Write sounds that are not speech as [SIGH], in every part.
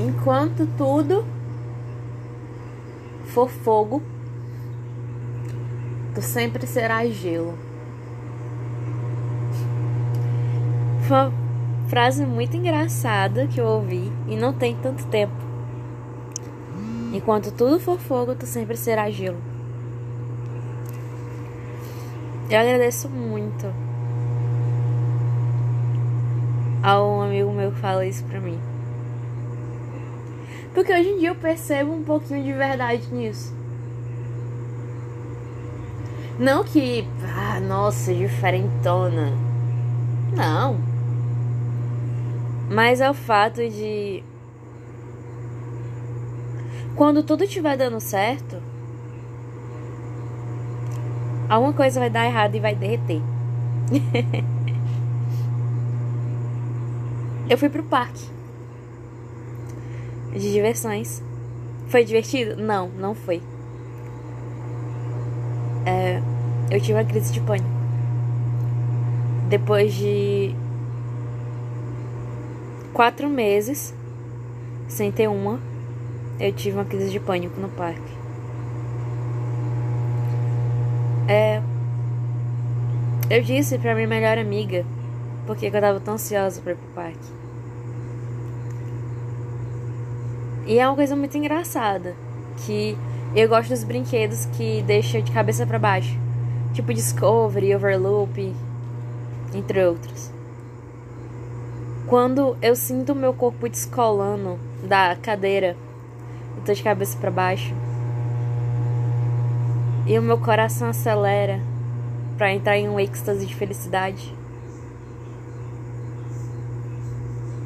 enquanto tudo for fogo, tu sempre serás gelo. Foi uma frase muito engraçada que eu ouvi e não tem tanto tempo. Enquanto tudo for fogo, tu sempre serás gelo. Eu agradeço muito a um amigo meu que fala isso pra mim. Porque hoje em dia eu percebo um pouquinho de verdade nisso. Não que, ah, nossa, diferentona. Não. Mas é o fato de. Quando tudo estiver dando certo, alguma coisa vai dar errado e vai derreter. [LAUGHS] eu fui pro parque de diversões. Foi divertido? Não, não foi. É, eu tive uma crise de pânico. Depois de quatro meses sem ter uma, eu tive uma crise de pânico no parque. É, eu disse pra minha melhor amiga porque eu tava tão ansiosa pra ir pro parque. E é uma coisa muito engraçada, que eu gosto dos brinquedos que deixam de cabeça para baixo, tipo Discovery, Overloop, entre outros. Quando eu sinto o meu corpo descolando da cadeira, eu tô de cabeça para baixo, e o meu coração acelera para entrar em um êxtase de felicidade.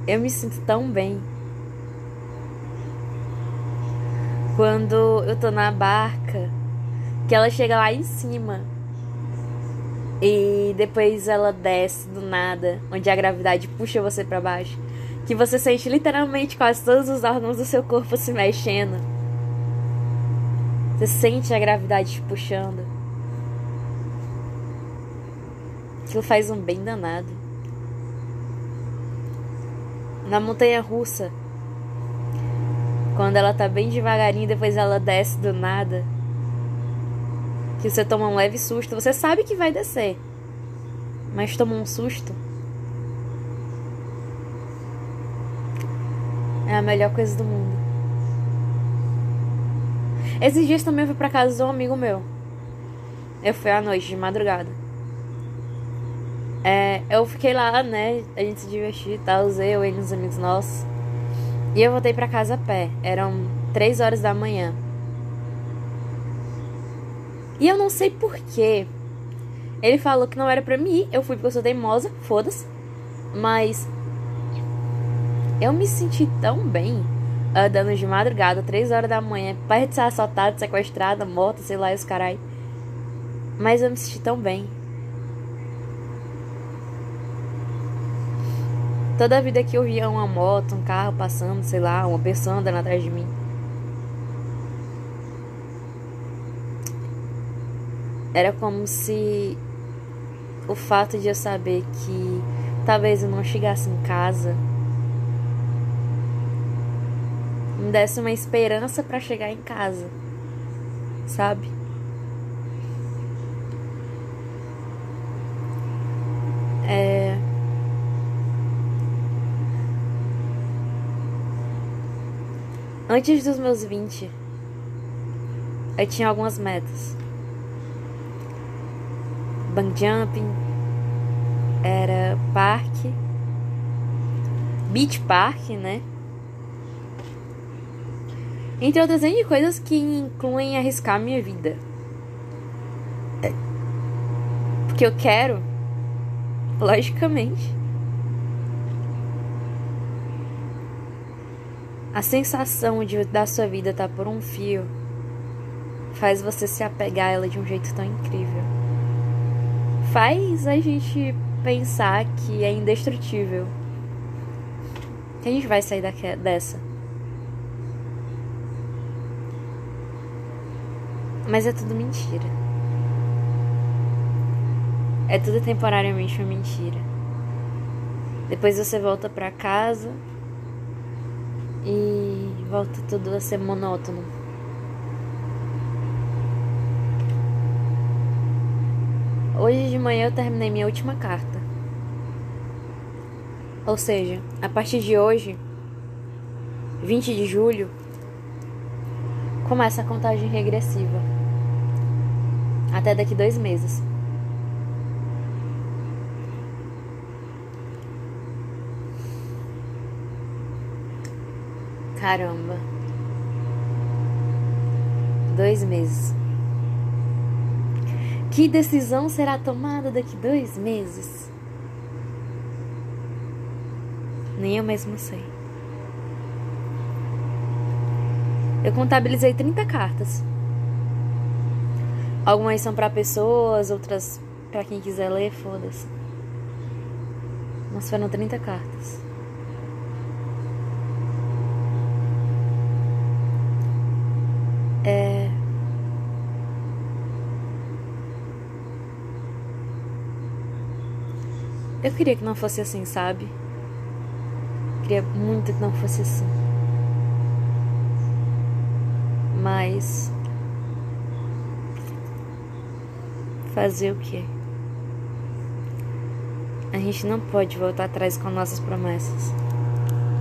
Eu me sinto tão bem. Quando eu tô na barca, que ela chega lá em cima e depois ela desce do nada, onde a gravidade puxa você para baixo, que você sente literalmente quase todos os órgãos do seu corpo se mexendo. Você sente a gravidade te puxando. Aquilo faz um bem danado. Na montanha russa, quando ela tá bem devagarinho, depois ela desce do nada. Que você toma um leve susto. Você sabe que vai descer. Mas toma um susto. É a melhor coisa do mundo. Esses dias também eu fui pra casa de um amigo meu. Eu fui à noite, de madrugada. É, eu fiquei lá, né? A gente se divertiu e tal. Eu, e uns amigos nossos. E eu voltei para casa a pé. Eram três horas da manhã. E eu não sei porquê. Ele falou que não era pra mim ir. Eu fui porque eu sou teimosa, foda-se. Mas eu me senti tão bem andando de madrugada, três horas da manhã, perto de ser assaltada, sequestrada, morta, sei lá, os carai. Mas eu me senti tão bem. Toda a vida que eu via uma moto, um carro passando, sei lá, uma pessoa andando atrás de mim. Era como se o fato de eu saber que talvez eu não chegasse em casa me desse uma esperança para chegar em casa, sabe? É Antes dos meus 20, eu tinha algumas metas. Bang jumping, era parque, beach park, né? Entre outras N coisas que incluem arriscar minha vida. Porque eu quero, logicamente. A sensação de da sua vida estar tá por um fio faz você se apegar a ela de um jeito tão incrível. Faz a gente pensar que é indestrutível. Que a gente vai sair daqui, dessa. Mas é tudo mentira. É tudo temporariamente uma mentira. Depois você volta para casa e volta tudo a ser monótono. Hoje de manhã eu terminei minha última carta. Ou seja, a partir de hoje, 20 de julho, começa a contagem regressiva. Até daqui dois meses. Caramba. Dois meses. Que decisão será tomada daqui dois meses? Nem eu mesmo sei. Eu contabilizei 30 cartas. Algumas são para pessoas, outras para quem quiser ler, foda-se. Mas foram 30 cartas. É. Eu queria que não fosse assim, sabe? Queria muito que não fosse assim. Mas. Fazer o quê? A gente não pode voltar atrás com nossas promessas.